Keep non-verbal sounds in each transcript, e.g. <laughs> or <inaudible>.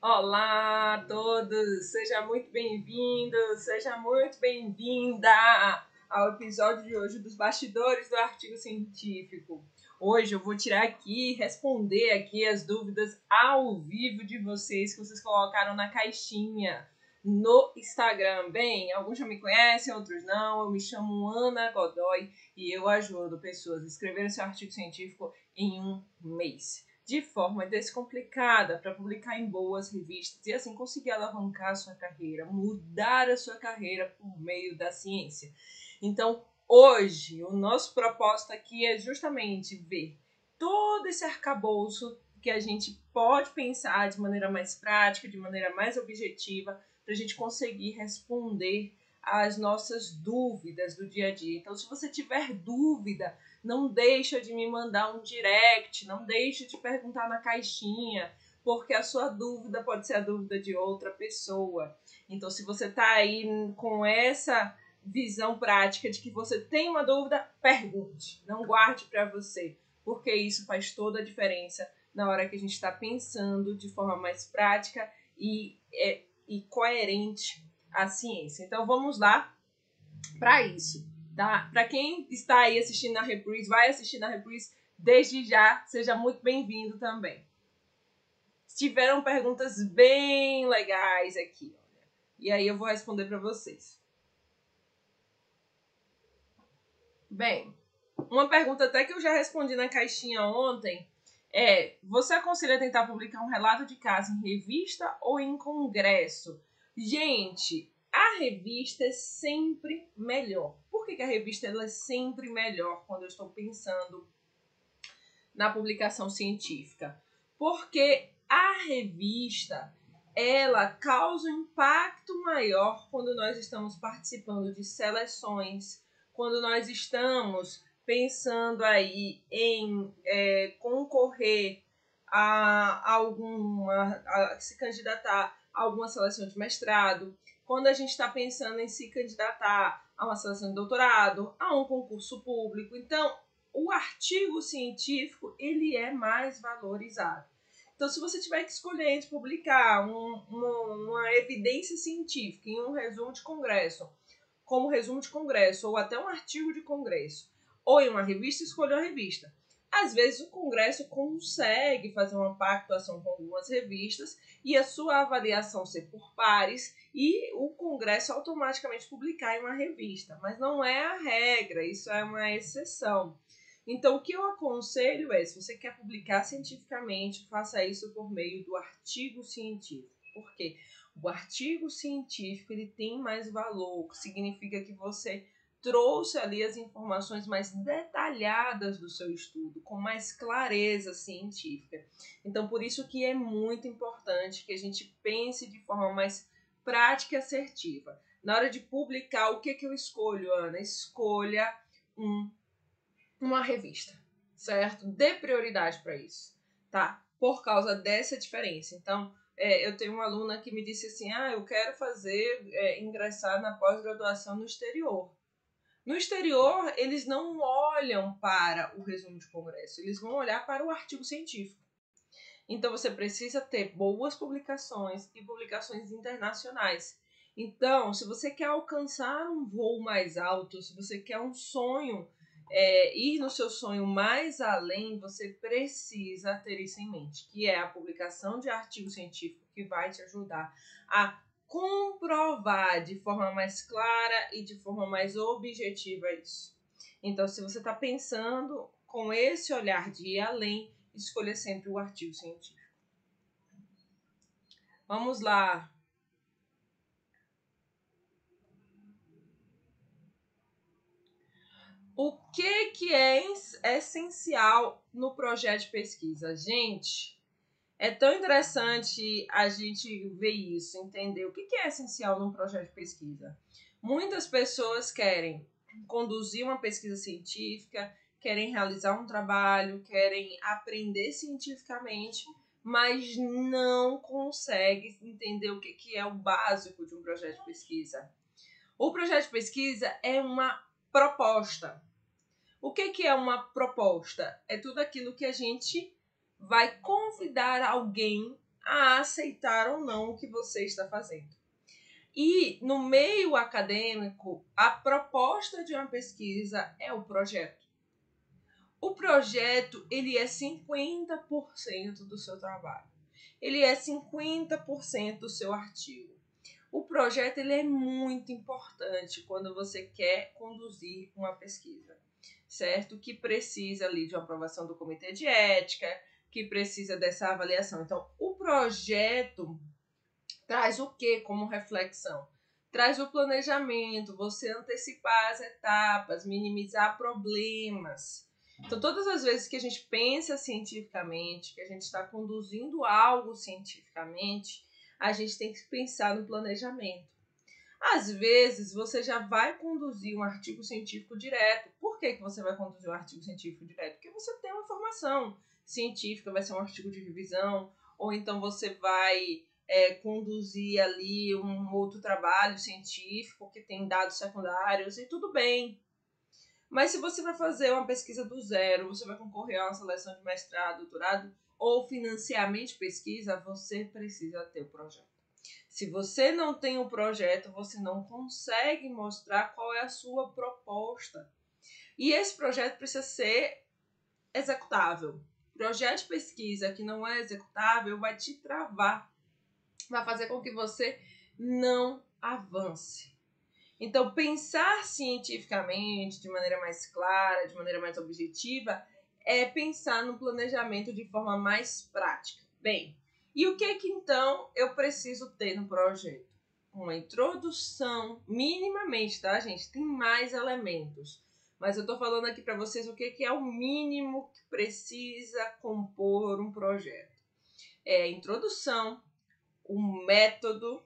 Olá a todos, seja muito bem-vindo, seja muito bem-vinda ao episódio de hoje dos bastidores do artigo científico. Hoje eu vou tirar aqui, responder aqui as dúvidas ao vivo de vocês que vocês colocaram na caixinha no Instagram. Bem, alguns já me conhecem, outros não. Eu me chamo Ana Godoy e eu ajudo pessoas a escreverem seu artigo científico em um mês de forma descomplicada para publicar em boas revistas e assim conseguir alavancar a sua carreira, mudar a sua carreira por meio da ciência. Então, hoje, o nosso propósito aqui é justamente ver todo esse arcabouço que a gente pode pensar de maneira mais prática, de maneira mais objetiva, para a gente conseguir responder às nossas dúvidas do dia a dia. Então, se você tiver dúvida não deixa de me mandar um direct, não deixa de perguntar na caixinha, porque a sua dúvida pode ser a dúvida de outra pessoa. Então, se você está aí com essa visão prática de que você tem uma dúvida, pergunte, não guarde para você, porque isso faz toda a diferença na hora que a gente está pensando de forma mais prática e, é, e coerente a ciência. Então, vamos lá para isso. Tá? Para quem está aí assistindo na reprise, vai assistir na reprise, desde já, seja muito bem-vindo também. Tiveram perguntas bem legais aqui, olha. E aí eu vou responder para vocês. Bem, uma pergunta até que eu já respondi na caixinha ontem é: você aconselha tentar publicar um relato de caso em revista ou em congresso? Gente, a revista é sempre melhor. Que, que a revista ela é sempre melhor quando eu estou pensando na publicação científica? Porque a revista ela causa um impacto maior quando nós estamos participando de seleções, quando nós estamos pensando aí em é, concorrer a alguma, a se candidatar a alguma seleção de mestrado, quando a gente está pensando em se candidatar a uma seleção de doutorado, a um concurso público. Então, o artigo científico ele é mais valorizado. Então, se você tiver que escolher entre publicar um, uma, uma evidência científica em um resumo de congresso, como resumo de congresso, ou até um artigo de congresso, ou em uma revista, escolha a revista. Às vezes o Congresso consegue fazer uma pactuação com algumas revistas e a sua avaliação ser por pares e o Congresso automaticamente publicar em uma revista, mas não é a regra, isso é uma exceção. Então, o que eu aconselho é, se você quer publicar cientificamente, faça isso por meio do artigo científico. Por quê? O artigo científico ele tem mais valor, significa que você trouxe ali as informações mais detalhadas do seu estudo, com mais clareza científica. Então, por isso que é muito importante que a gente pense de forma mais prática e assertiva. Na hora de publicar, o que, que eu escolho, Ana? Escolha um, uma revista, certo? Dê prioridade para isso, tá? Por causa dessa diferença. Então, é, eu tenho uma aluna que me disse assim: ah, eu quero fazer, é, ingressar na pós-graduação no exterior. No exterior, eles não olham para o resumo de congresso, eles vão olhar para o artigo científico. Então você precisa ter boas publicações e publicações internacionais. Então, se você quer alcançar um voo mais alto, se você quer um sonho, é, ir no seu sonho mais além, você precisa ter isso em mente, que é a publicação de artigo científico que vai te ajudar a comprovar de forma mais clara e de forma mais objetiva isso. Então, se você está pensando com esse olhar de ir além, escolha sempre o artigo científico. Vamos lá. O que, que é essencial no projeto de pesquisa? Gente, é tão interessante a gente ver isso, entender o que é essencial num projeto de pesquisa. Muitas pessoas querem conduzir uma pesquisa científica, querem realizar um trabalho, querem aprender cientificamente, mas não conseguem entender o que é o básico de um projeto de pesquisa. O projeto de pesquisa é uma proposta. O que é uma proposta? É tudo aquilo que a gente vai convidar alguém a aceitar ou não o que você está fazendo. E no meio acadêmico, a proposta de uma pesquisa é o projeto. O projeto, ele é 50% do seu trabalho. Ele é 50% do seu artigo. O projeto ele é muito importante quando você quer conduzir uma pesquisa, certo? Que precisa ali de uma aprovação do comitê de ética, que precisa dessa avaliação. Então, o projeto traz o que como reflexão? Traz o planejamento, você antecipar as etapas, minimizar problemas. Então, todas as vezes que a gente pensa cientificamente, que a gente está conduzindo algo cientificamente, a gente tem que pensar no planejamento. Às vezes, você já vai conduzir um artigo científico direto. Por que, que você vai conduzir um artigo científico direto? Porque você tem uma formação científica, vai ser um artigo de revisão, ou então você vai é, conduzir ali um outro trabalho científico que tem dados secundários, e tudo bem. Mas se você vai fazer uma pesquisa do zero, você vai concorrer a uma seleção de mestrado, doutorado, ou financiamento de pesquisa, você precisa ter o projeto. Se você não tem o projeto, você não consegue mostrar qual é a sua proposta. E esse projeto precisa ser executável. Projeto de pesquisa que não é executável vai te travar, vai fazer com que você não avance. Então, pensar cientificamente, de maneira mais clara, de maneira mais objetiva, é pensar no planejamento de forma mais prática. Bem, e o que que então eu preciso ter no projeto? Uma introdução, minimamente, tá, gente? Tem mais elementos. Mas eu estou falando aqui para vocês o que, que é o mínimo que precisa compor um projeto. É introdução, o método,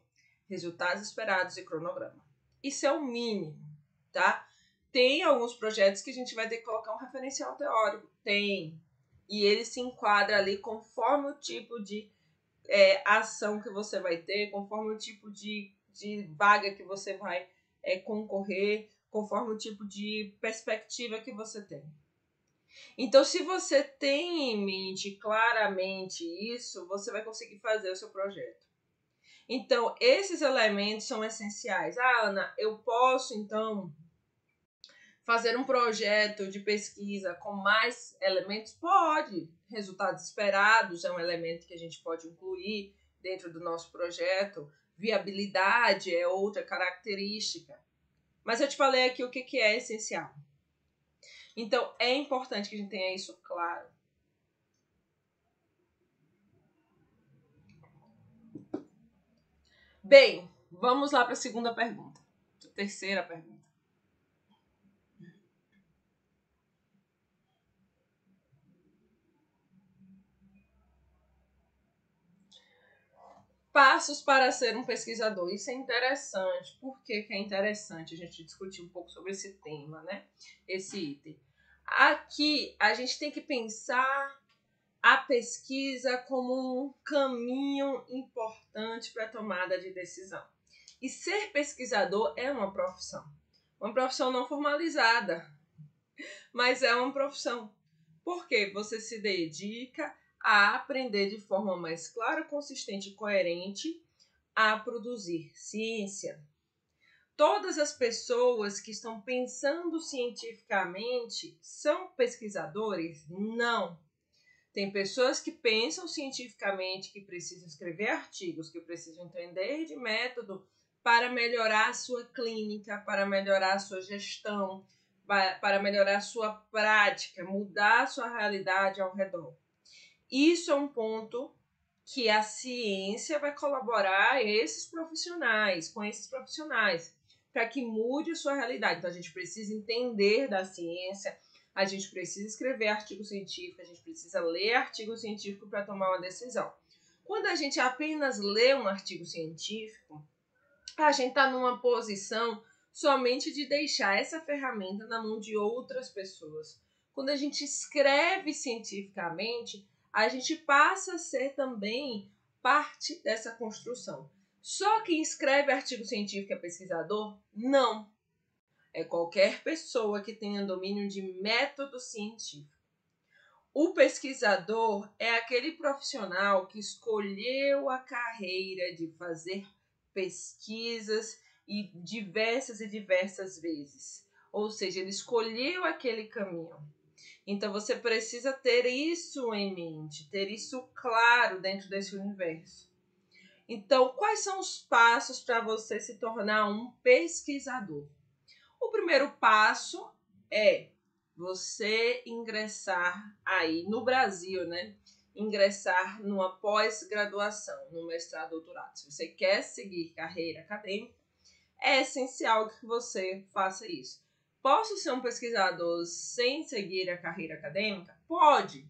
resultados esperados e cronograma. Isso é o mínimo, tá? Tem alguns projetos que a gente vai ter que colocar um referencial teórico. Tem. E ele se enquadra ali conforme o tipo de é, ação que você vai ter, conforme o tipo de, de vaga que você vai é, concorrer, conforme o tipo de perspectiva que você tem. Então, se você tem em mente claramente isso, você vai conseguir fazer o seu projeto. Então, esses elementos são essenciais. Ah, Ana, eu posso então Fazer um projeto de pesquisa com mais elementos? Pode. Resultados esperados é um elemento que a gente pode incluir dentro do nosso projeto. Viabilidade é outra característica. Mas eu te falei aqui o que, que é essencial. Então, é importante que a gente tenha isso claro. Bem, vamos lá para a segunda pergunta. Terceira pergunta. Passos para ser um pesquisador. Isso é interessante. Por que, que é interessante a gente discutir um pouco sobre esse tema, né? Esse item. Aqui a gente tem que pensar a pesquisa como um caminho importante para a tomada de decisão. E ser pesquisador é uma profissão. Uma profissão não formalizada, <laughs> mas é uma profissão. Porque você se dedica a aprender de forma mais clara, consistente e coerente a produzir ciência. Todas as pessoas que estão pensando cientificamente são pesquisadores? Não. Tem pessoas que pensam cientificamente, que precisam escrever artigos, que precisam entender de método para melhorar a sua clínica, para melhorar a sua gestão, para melhorar a sua prática, mudar a sua realidade ao redor. Isso é um ponto que a ciência vai colaborar esses profissionais, com esses profissionais, para que mude a sua realidade. Então a gente precisa entender da ciência, a gente precisa escrever artigo científico, a gente precisa ler artigo científico para tomar uma decisão. Quando a gente apenas lê um artigo científico, a gente está numa posição somente de deixar essa ferramenta na mão de outras pessoas. Quando a gente escreve cientificamente, a gente passa a ser também parte dessa construção. Só quem escreve artigo científico é pesquisador? Não. É qualquer pessoa que tenha domínio de método científico. O pesquisador é aquele profissional que escolheu a carreira de fazer pesquisas e diversas e diversas vezes. Ou seja, ele escolheu aquele caminho. Então você precisa ter isso em mente, ter isso claro dentro desse universo. Então, quais são os passos para você se tornar um pesquisador? O primeiro passo é você ingressar aí no Brasil, né? Ingressar numa pós-graduação, no mestrado, doutorado. Se você quer seguir carreira acadêmica, é essencial que você faça isso. Posso ser um pesquisador sem seguir a carreira acadêmica? Pode,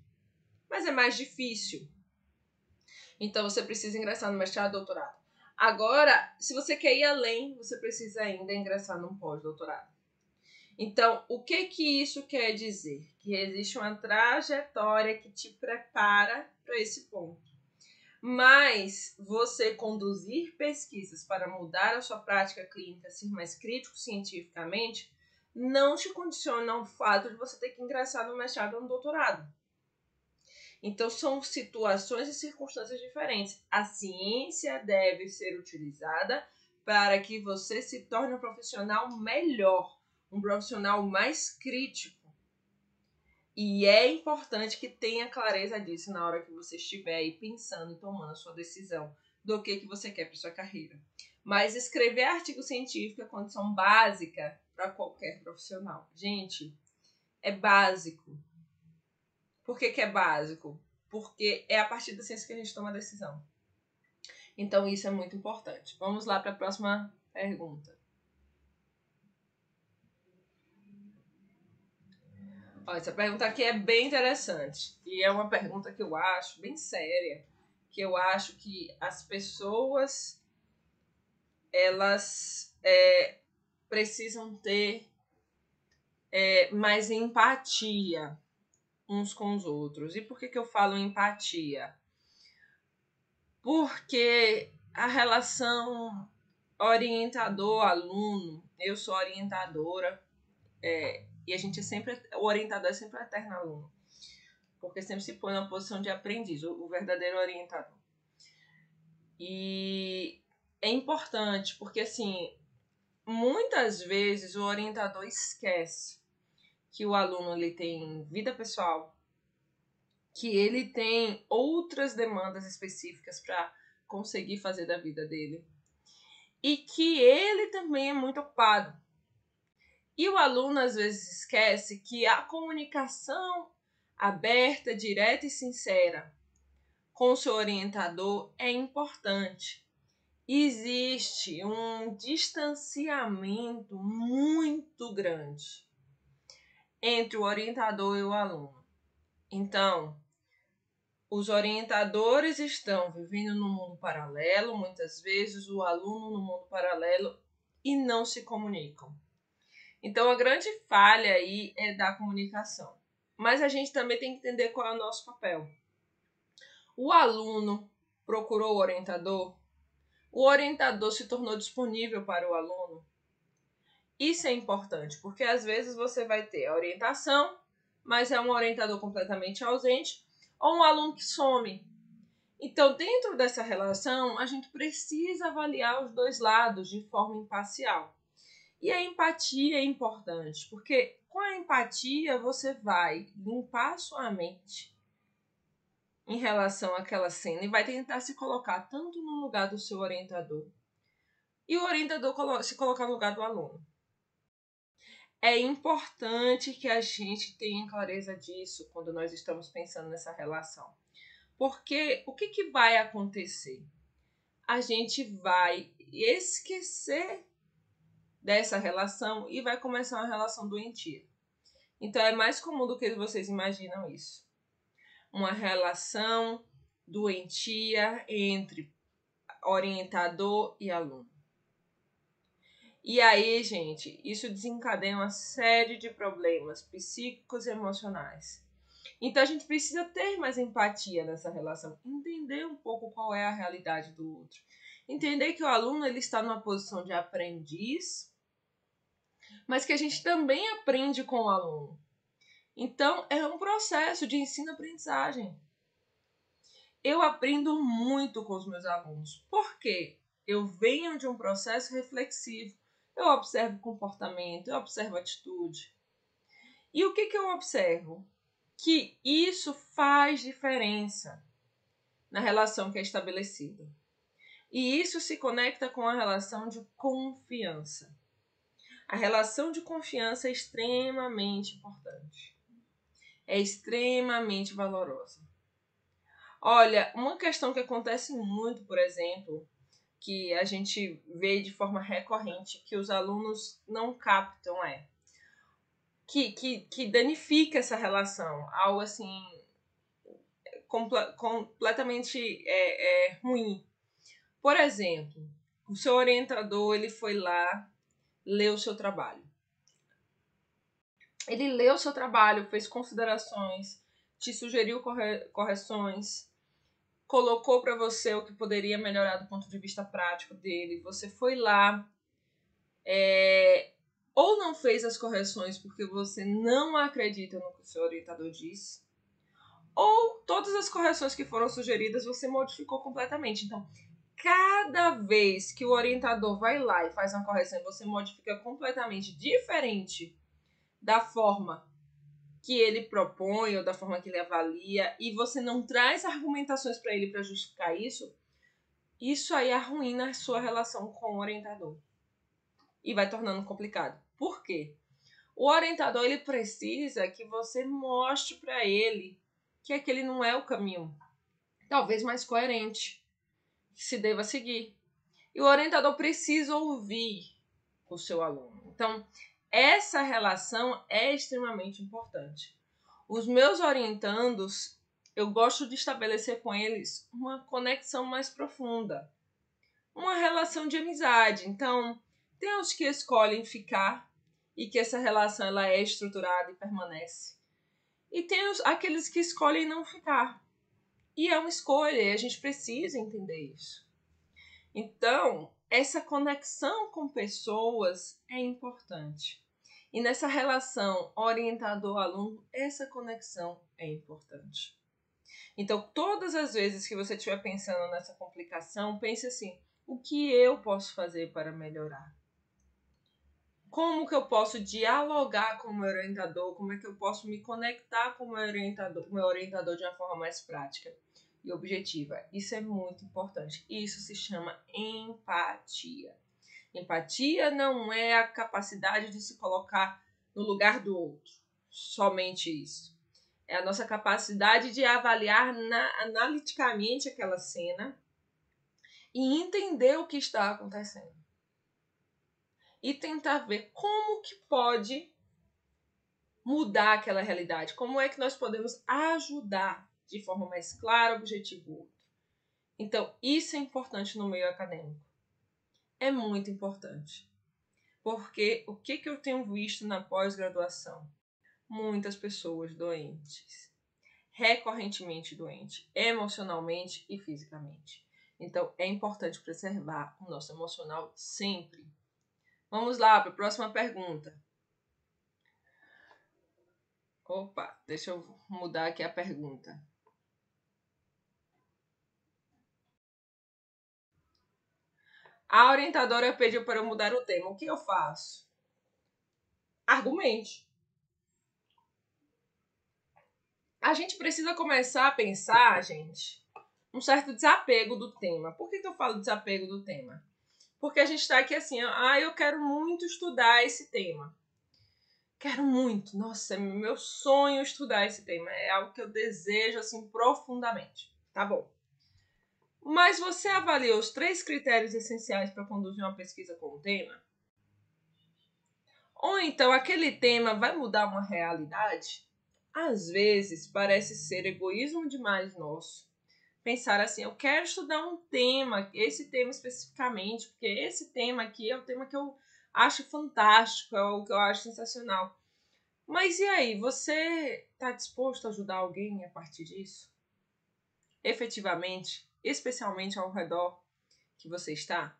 mas é mais difícil. Então você precisa ingressar no mestrado, doutorado. Agora, se você quer ir além, você precisa ainda ingressar num pós-doutorado. Então, o que que isso quer dizer? Que existe uma trajetória que te prepara para esse ponto. Mas você conduzir pesquisas para mudar a sua prática clínica, ser mais crítico cientificamente, não te condiciona ao fato de você ter que ingressar no mestrado ou no doutorado. Então, são situações e circunstâncias diferentes. A ciência deve ser utilizada para que você se torne um profissional melhor, um profissional mais crítico. E é importante que tenha clareza disso na hora que você estiver aí pensando e tomando a sua decisão do que, que você quer para sua carreira. Mas escrever artigo científico é condição básica para qualquer profissional. Gente, é básico. Por que, que é básico? Porque é a partir da ciência que a gente toma a decisão. Então, isso é muito importante. Vamos lá para a próxima pergunta. Olha, essa pergunta aqui é bem interessante. E é uma pergunta que eu acho bem séria. Que eu acho que as pessoas elas é, precisam ter é, mais empatia uns com os outros. E por que, que eu falo empatia? Porque a relação orientador-aluno, eu sou orientadora, é, e a gente é sempre, o orientador é sempre eterno aluno, porque sempre se põe na posição de aprendiz, o, o verdadeiro orientador. E é importante, porque assim, muitas vezes o orientador esquece que o aluno ele tem vida pessoal, que ele tem outras demandas específicas para conseguir fazer da vida dele e que ele também é muito ocupado. E o aluno às vezes esquece que a comunicação aberta, direta e sincera com o seu orientador é importante existe um distanciamento muito grande entre o orientador e o aluno. Então, os orientadores estão vivendo no mundo paralelo, muitas vezes o aluno no mundo paralelo e não se comunicam. Então, a grande falha aí é da comunicação. Mas a gente também tem que entender qual é o nosso papel. O aluno procurou o orientador o orientador se tornou disponível para o aluno. Isso é importante, porque às vezes você vai ter a orientação, mas é um orientador completamente ausente, ou um aluno que some. Então, dentro dessa relação, a gente precisa avaliar os dois lados de forma imparcial. E a empatia é importante, porque com a empatia você vai limpar sua mente em relação àquela cena e vai tentar se colocar tanto no lugar do seu orientador e o orientador se colocar no lugar do aluno. É importante que a gente tenha clareza disso quando nós estamos pensando nessa relação. Porque o que, que vai acontecer? A gente vai esquecer dessa relação e vai começar uma relação doentia. Então é mais comum do que vocês imaginam isso uma relação doentia entre orientador e aluno. E aí, gente, isso desencadeia uma série de problemas psíquicos e emocionais. Então a gente precisa ter mais empatia nessa relação, entender um pouco qual é a realidade do outro. Entender que o aluno ele está numa posição de aprendiz, mas que a gente também aprende com o aluno. Então, é um processo de ensino-aprendizagem. Eu aprendo muito com os meus alunos. Por quê? Eu venho de um processo reflexivo. Eu observo comportamento, eu observo atitude. E o que, que eu observo? Que isso faz diferença na relação que é estabelecida. E isso se conecta com a relação de confiança. A relação de confiança é extremamente importante. É extremamente valorosa. Olha, uma questão que acontece muito, por exemplo, que a gente vê de forma recorrente que os alunos não captam é que, que, que danifica essa relação, algo assim comple completamente é, é, ruim. Por exemplo, o seu orientador ele foi lá ler o seu trabalho. Ele leu seu trabalho, fez considerações, te sugeriu corre correções, colocou para você o que poderia melhorar do ponto de vista prático dele. Você foi lá, é, ou não fez as correções porque você não acredita no que o seu orientador diz, ou todas as correções que foram sugeridas você modificou completamente. Então, cada vez que o orientador vai lá e faz uma correção e você modifica completamente diferente da forma que ele propõe ou da forma que ele avalia e você não traz argumentações para ele para justificar isso, isso aí arruína a sua relação com o orientador e vai tornando complicado. Por quê? O orientador ele precisa que você mostre para ele que aquele não é o caminho, talvez mais coerente, que se deva seguir. E o orientador precisa ouvir o seu aluno. Então, essa relação é extremamente importante. Os meus orientandos, eu gosto de estabelecer com eles uma conexão mais profunda, uma relação de amizade. Então, tem os que escolhem ficar e que essa relação ela é estruturada e permanece. E tem os, aqueles que escolhem não ficar. E é uma escolha, e a gente precisa entender isso. Então, essa conexão com pessoas é importante. E nessa relação orientador-aluno, essa conexão é importante. Então, todas as vezes que você estiver pensando nessa complicação, pense assim: o que eu posso fazer para melhorar? como que eu posso dialogar com o meu orientador, como é que eu posso me conectar com o meu orientador, meu orientador de uma forma mais prática e objetiva. Isso é muito importante. Isso se chama empatia. Empatia não é a capacidade de se colocar no lugar do outro, somente isso. É a nossa capacidade de avaliar na, analiticamente aquela cena e entender o que está acontecendo e tentar ver como que pode mudar aquela realidade, como é que nós podemos ajudar de forma mais clara, objetiva o outro. Então, isso é importante no meio acadêmico. É muito importante. Porque o que, que eu tenho visto na pós-graduação? Muitas pessoas doentes. Recorrentemente doentes, emocionalmente e fisicamente. Então, é importante preservar o nosso emocional sempre. Vamos lá para a próxima pergunta. Opa, deixa eu mudar aqui a pergunta. A orientadora pediu para eu mudar o tema. O que eu faço? Argumente. A gente precisa começar a pensar, gente, um certo desapego do tema. Por que, que eu falo desapego do tema? Porque a gente está aqui assim, ah, eu quero muito estudar esse tema. Quero muito, nossa, é meu sonho estudar esse tema. É algo que eu desejo assim profundamente. Tá bom. Mas você avaliou os três critérios essenciais para conduzir uma pesquisa com o tema? Ou então aquele tema vai mudar uma realidade? Às vezes parece ser egoísmo demais nosso pensar assim, eu quero estudar um tema, esse tema especificamente, porque esse tema aqui é o tema que eu acho fantástico, é o que eu acho sensacional. Mas e aí, você está disposto a ajudar alguém a partir disso? Efetivamente, especialmente ao redor que você está?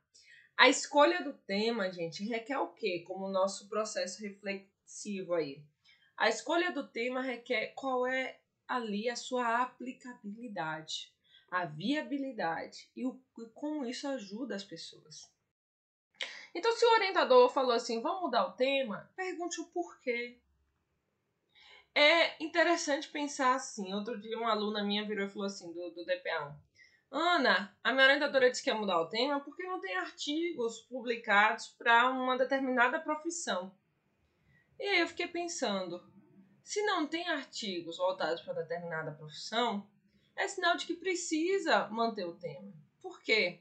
A escolha do tema, gente, requer o quê? Como o nosso processo reflexivo aí. A escolha do tema requer qual é ali a sua aplicabilidade, a viabilidade e, o, e como isso ajuda as pessoas. Então, se o orientador falou assim, vamos mudar o tema, pergunte o porquê. É interessante pensar assim. Outro dia, uma aluna minha virou e falou assim, do, do DPA1. Ana, a minha orientadora disse que ia mudar o tema porque não tem artigos publicados para uma determinada profissão. E aí eu fiquei pensando, se não tem artigos voltados para determinada profissão, é sinal de que precisa manter o tema. Por quê?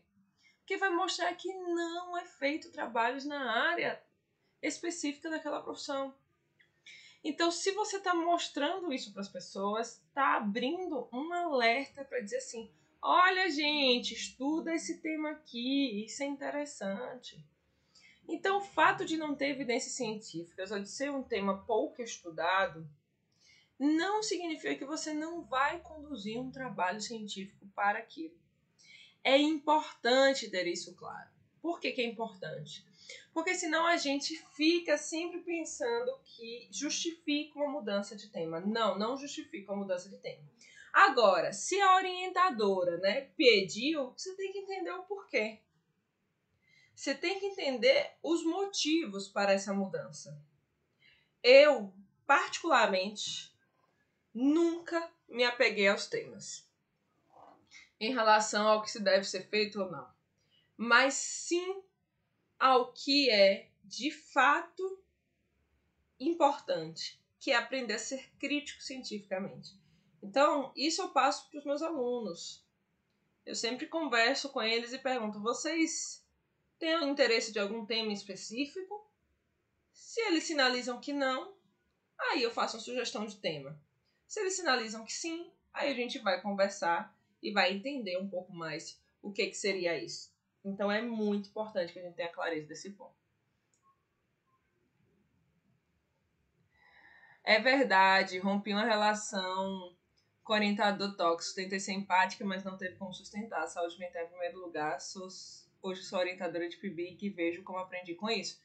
Porque vai mostrar que não é feito trabalhos na área específica daquela profissão. Então, se você está mostrando isso para as pessoas, está abrindo um alerta para dizer assim: olha, gente, estuda esse tema aqui, isso é interessante. Então, o fato de não ter evidências científicas ou de ser um tema pouco estudado não significa que você não vai conduzir um trabalho científico para aquilo. É importante ter isso claro. Por que, que é importante? Porque senão a gente fica sempre pensando que justifica uma mudança de tema. Não, não justifica uma mudança de tema. Agora, se a orientadora né, pediu, você tem que entender o porquê. Você tem que entender os motivos para essa mudança. Eu, particularmente, nunca me apeguei aos temas em relação ao que se deve ser feito ou não, mas sim ao que é de fato importante, que é aprender a ser crítico cientificamente. Então, isso eu passo para os meus alunos. Eu sempre converso com eles e pergunto: vocês têm interesse de algum tema específico? Se eles sinalizam que não, aí eu faço uma sugestão de tema. Se eles sinalizam que sim, aí a gente vai conversar e vai entender um pouco mais o que, que seria isso. Então é muito importante que a gente tenha clareza desse ponto. É verdade, rompi uma relação orientador tóxico, tentei ser empática, mas não teve como sustentar. A saúde mental em primeiro lugar. Sou, hoje sou orientadora de PIBIC e vejo como aprendi com isso.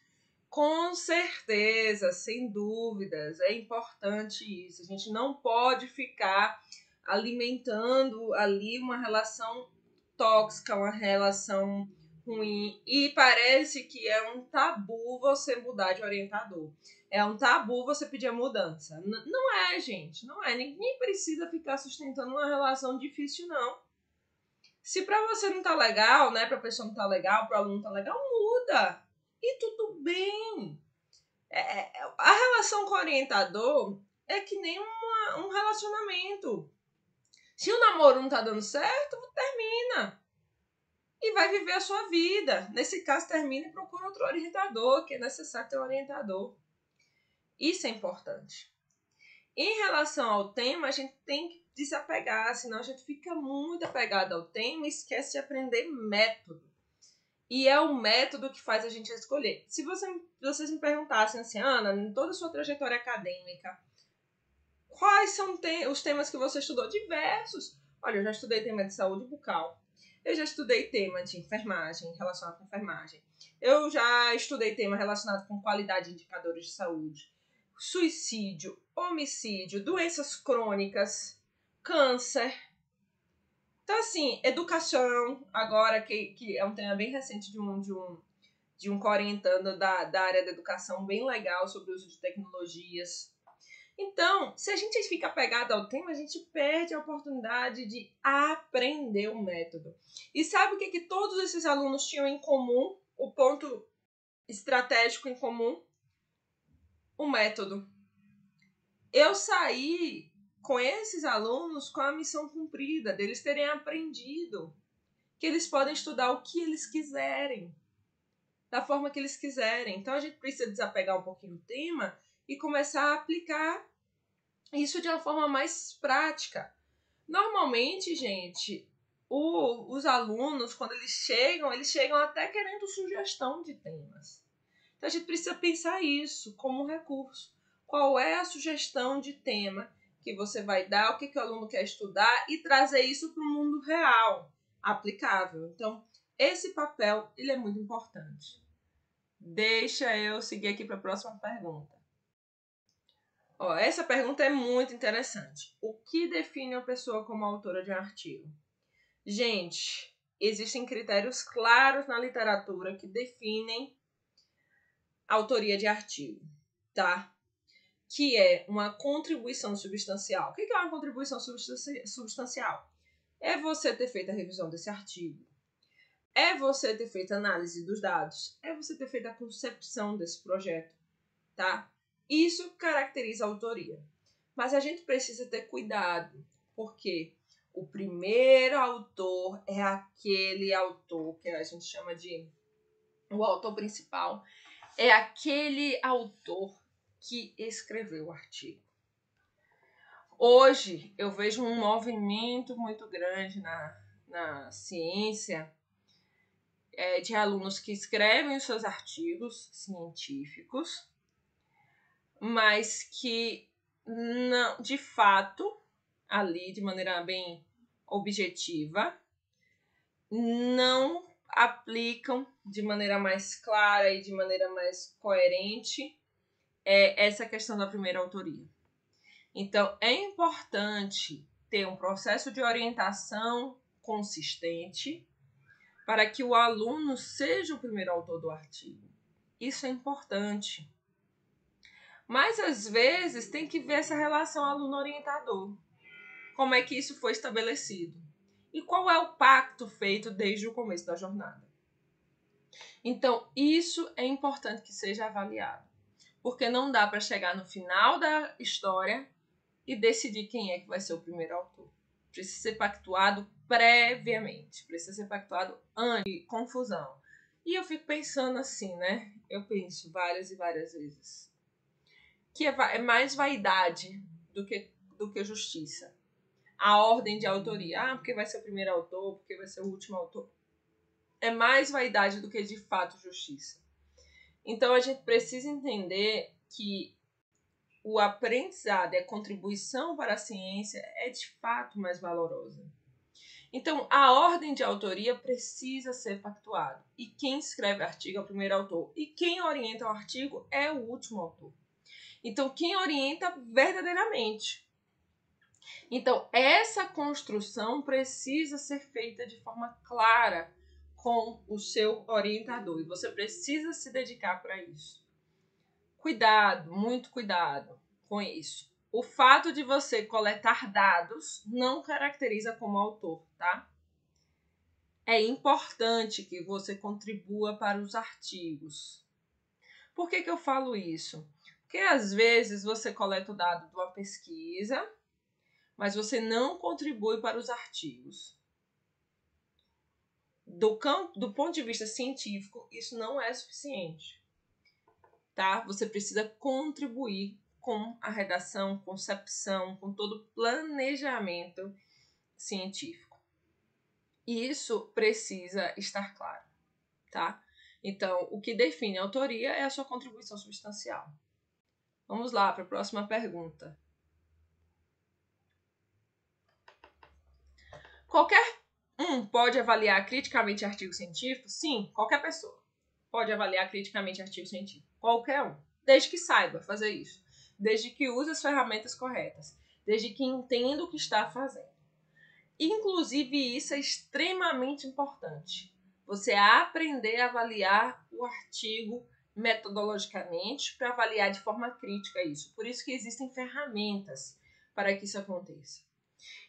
Com certeza, sem dúvidas, é importante isso. A gente não pode ficar alimentando ali uma relação tóxica, uma relação ruim. E parece que é um tabu você mudar de orientador. É um tabu você pedir a mudança. N não é, gente. Não é. Ninguém precisa ficar sustentando uma relação difícil, não. Se pra você não tá legal, né? Pra pessoa não tá legal, pro aluno não tá legal, muda. E tudo bem. É, é a relação com o orientador é que nem uma, um relacionamento. Se o namoro não tá dando certo, termina. E vai viver a sua vida. Nesse caso, termina e procura outro orientador, que é necessário ter um orientador. Isso é importante. Em relação ao tema, a gente tem que desapegar, senão a gente fica muito apegado ao tema e esquece de aprender método. E é o método que faz a gente escolher. Se você, vocês me perguntassem assim, Ana, em toda a sua trajetória acadêmica, Quais são te os temas que você estudou? Diversos. Olha, eu já estudei tema de saúde bucal. Eu já estudei tema de enfermagem, relacionado com enfermagem. Eu já estudei tema relacionado com qualidade de indicadores de saúde. Suicídio, homicídio, doenças crônicas, câncer. Então, assim, educação, agora, que, que é um tema bem recente de um, de um, de um orientando da, da área da educação, bem legal sobre o uso de tecnologias. Então, se a gente fica apegado ao tema, a gente perde a oportunidade de aprender o método. E sabe o que, que todos esses alunos tinham em comum? O ponto estratégico em comum? O método. Eu saí com esses alunos com a missão cumprida, deles terem aprendido que eles podem estudar o que eles quiserem, da forma que eles quiserem. Então a gente precisa desapegar um pouquinho do tema e começar a aplicar isso de uma forma mais prática. Normalmente, gente, o, os alunos, quando eles chegam, eles chegam até querendo sugestão de temas. Então a gente precisa pensar isso como um recurso. Qual é a sugestão de tema que você vai dar, o que, que o aluno quer estudar e trazer isso para o mundo real, aplicável. Então, esse papel ele é muito importante. Deixa eu seguir aqui para a próxima pergunta. Ó, essa pergunta é muito interessante. O que define uma pessoa como autora de um artigo? Gente, existem critérios claros na literatura que definem autoria de artigo, tá? Que é uma contribuição substancial. O que é uma contribuição substancial? É você ter feito a revisão desse artigo. É você ter feito a análise dos dados. É você ter feito a concepção desse projeto, tá? Isso caracteriza a autoria. Mas a gente precisa ter cuidado, porque o primeiro autor é aquele autor que a gente chama de o autor principal, é aquele autor que escreveu o artigo. Hoje eu vejo um movimento muito grande na, na ciência é, de alunos que escrevem os seus artigos científicos mas que não, de fato, ali de maneira bem objetiva, não aplicam de maneira mais clara e de maneira mais coerente é, essa questão da primeira autoria. Então, é importante ter um processo de orientação consistente para que o aluno seja o primeiro autor do artigo. Isso é importante. Mas às vezes tem que ver essa relação aluno-orientador. Como é que isso foi estabelecido? E qual é o pacto feito desde o começo da jornada? Então, isso é importante que seja avaliado. Porque não dá para chegar no final da história e decidir quem é que vai ser o primeiro autor. Precisa ser pactuado previamente, precisa ser pactuado antes confusão. E eu fico pensando assim, né? Eu penso várias e várias vezes que é, é mais vaidade do que, do que justiça. A ordem de autoria. Ah, porque vai ser o primeiro autor, porque vai ser o último autor. É mais vaidade do que de fato justiça. Então a gente precisa entender que o aprendizado e a contribuição para a ciência é de fato mais valorosa. Então, a ordem de autoria precisa ser pactuada. E quem escreve artigo é o primeiro autor. E quem orienta o artigo é o último autor. Então, quem orienta verdadeiramente. Então, essa construção precisa ser feita de forma clara com o seu orientador e você precisa se dedicar para isso. Cuidado, muito cuidado com isso. O fato de você coletar dados não caracteriza como autor, tá? É importante que você contribua para os artigos. Por que, que eu falo isso? Porque às vezes você coleta o dado de uma pesquisa, mas você não contribui para os artigos. Do, campo, do ponto de vista científico, isso não é suficiente. Tá? Você precisa contribuir com a redação, concepção, com todo o planejamento científico. E isso precisa estar claro, tá? Então, o que define a autoria é a sua contribuição substancial. Vamos lá para a próxima pergunta. Qualquer um pode avaliar criticamente artigo científico? Sim, qualquer pessoa pode avaliar criticamente artigo científico. Qualquer um. Desde que saiba fazer isso. Desde que use as ferramentas corretas. Desde que entenda o que está fazendo. Inclusive, isso é extremamente importante. Você aprender a avaliar o artigo metodologicamente para avaliar de forma crítica isso. Por isso que existem ferramentas para que isso aconteça.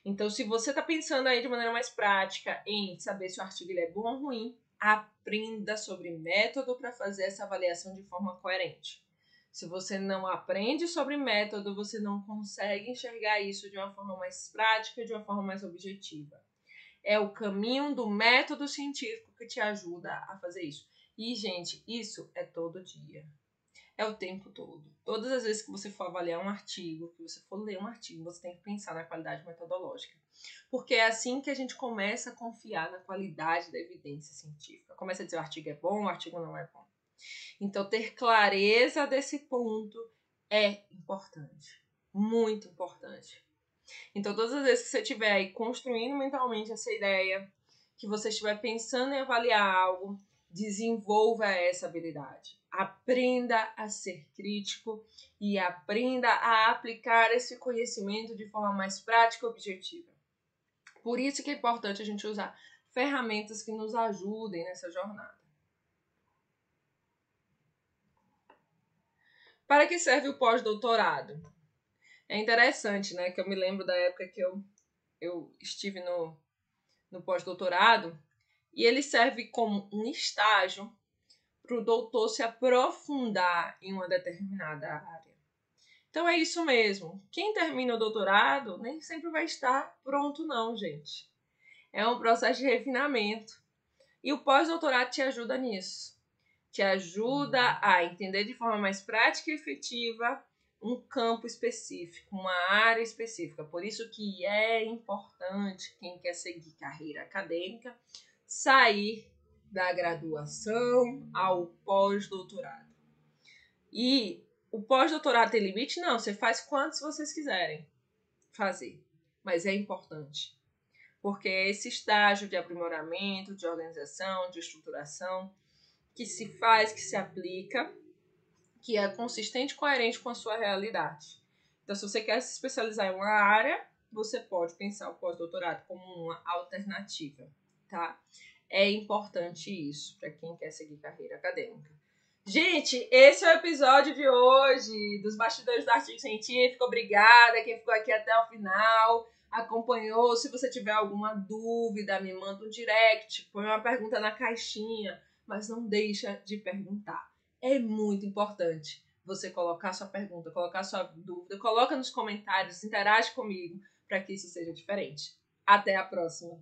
Então, se você está pensando aí de maneira mais prática em saber se o artigo é bom ou ruim, aprenda sobre método para fazer essa avaliação de forma coerente. Se você não aprende sobre método, você não consegue enxergar isso de uma forma mais prática, de uma forma mais objetiva. É o caminho do método científico que te ajuda a fazer isso. E, gente, isso é todo dia. É o tempo todo. Todas as vezes que você for avaliar um artigo, que você for ler um artigo, você tem que pensar na qualidade metodológica. Porque é assim que a gente começa a confiar na qualidade da evidência científica. Começa a dizer o artigo é bom, o artigo não é bom. Então, ter clareza desse ponto é importante. Muito importante. Então, todas as vezes que você estiver aí construindo mentalmente essa ideia, que você estiver pensando em avaliar algo, desenvolva essa habilidade. Aprenda a ser crítico e aprenda a aplicar esse conhecimento de forma mais prática e objetiva. Por isso que é importante a gente usar ferramentas que nos ajudem nessa jornada. Para que serve o pós-doutorado? É interessante, né? Que eu me lembro da época que eu, eu estive no, no pós-doutorado e ele serve como um estágio para o doutor se aprofundar em uma determinada área. Então é isso mesmo. Quem termina o doutorado nem sempre vai estar pronto, não, gente. É um processo de refinamento. E o pós-doutorado te ajuda nisso. Te ajuda a entender de forma mais prática e efetiva um campo específico, uma área específica. Por isso que é importante quem quer seguir carreira acadêmica sair da graduação ao pós-doutorado. E o pós-doutorado tem limite? Não, você faz quantos vocês quiserem fazer. Mas é importante. Porque é esse estágio de aprimoramento, de organização, de estruturação que se faz, que se aplica que é consistente e coerente com a sua realidade. Então, se você quer se especializar em uma área, você pode pensar o pós-doutorado como uma alternativa, tá? É importante isso para quem quer seguir carreira acadêmica. Gente, esse é o episódio de hoje dos bastidores do artigo científico. Obrigada quem ficou aqui até o final, acompanhou. Se você tiver alguma dúvida, me manda um direct, põe uma pergunta na caixinha, mas não deixa de perguntar é muito importante você colocar sua pergunta, colocar sua dúvida, coloca nos comentários, interage comigo para que isso seja diferente. Até a próxima!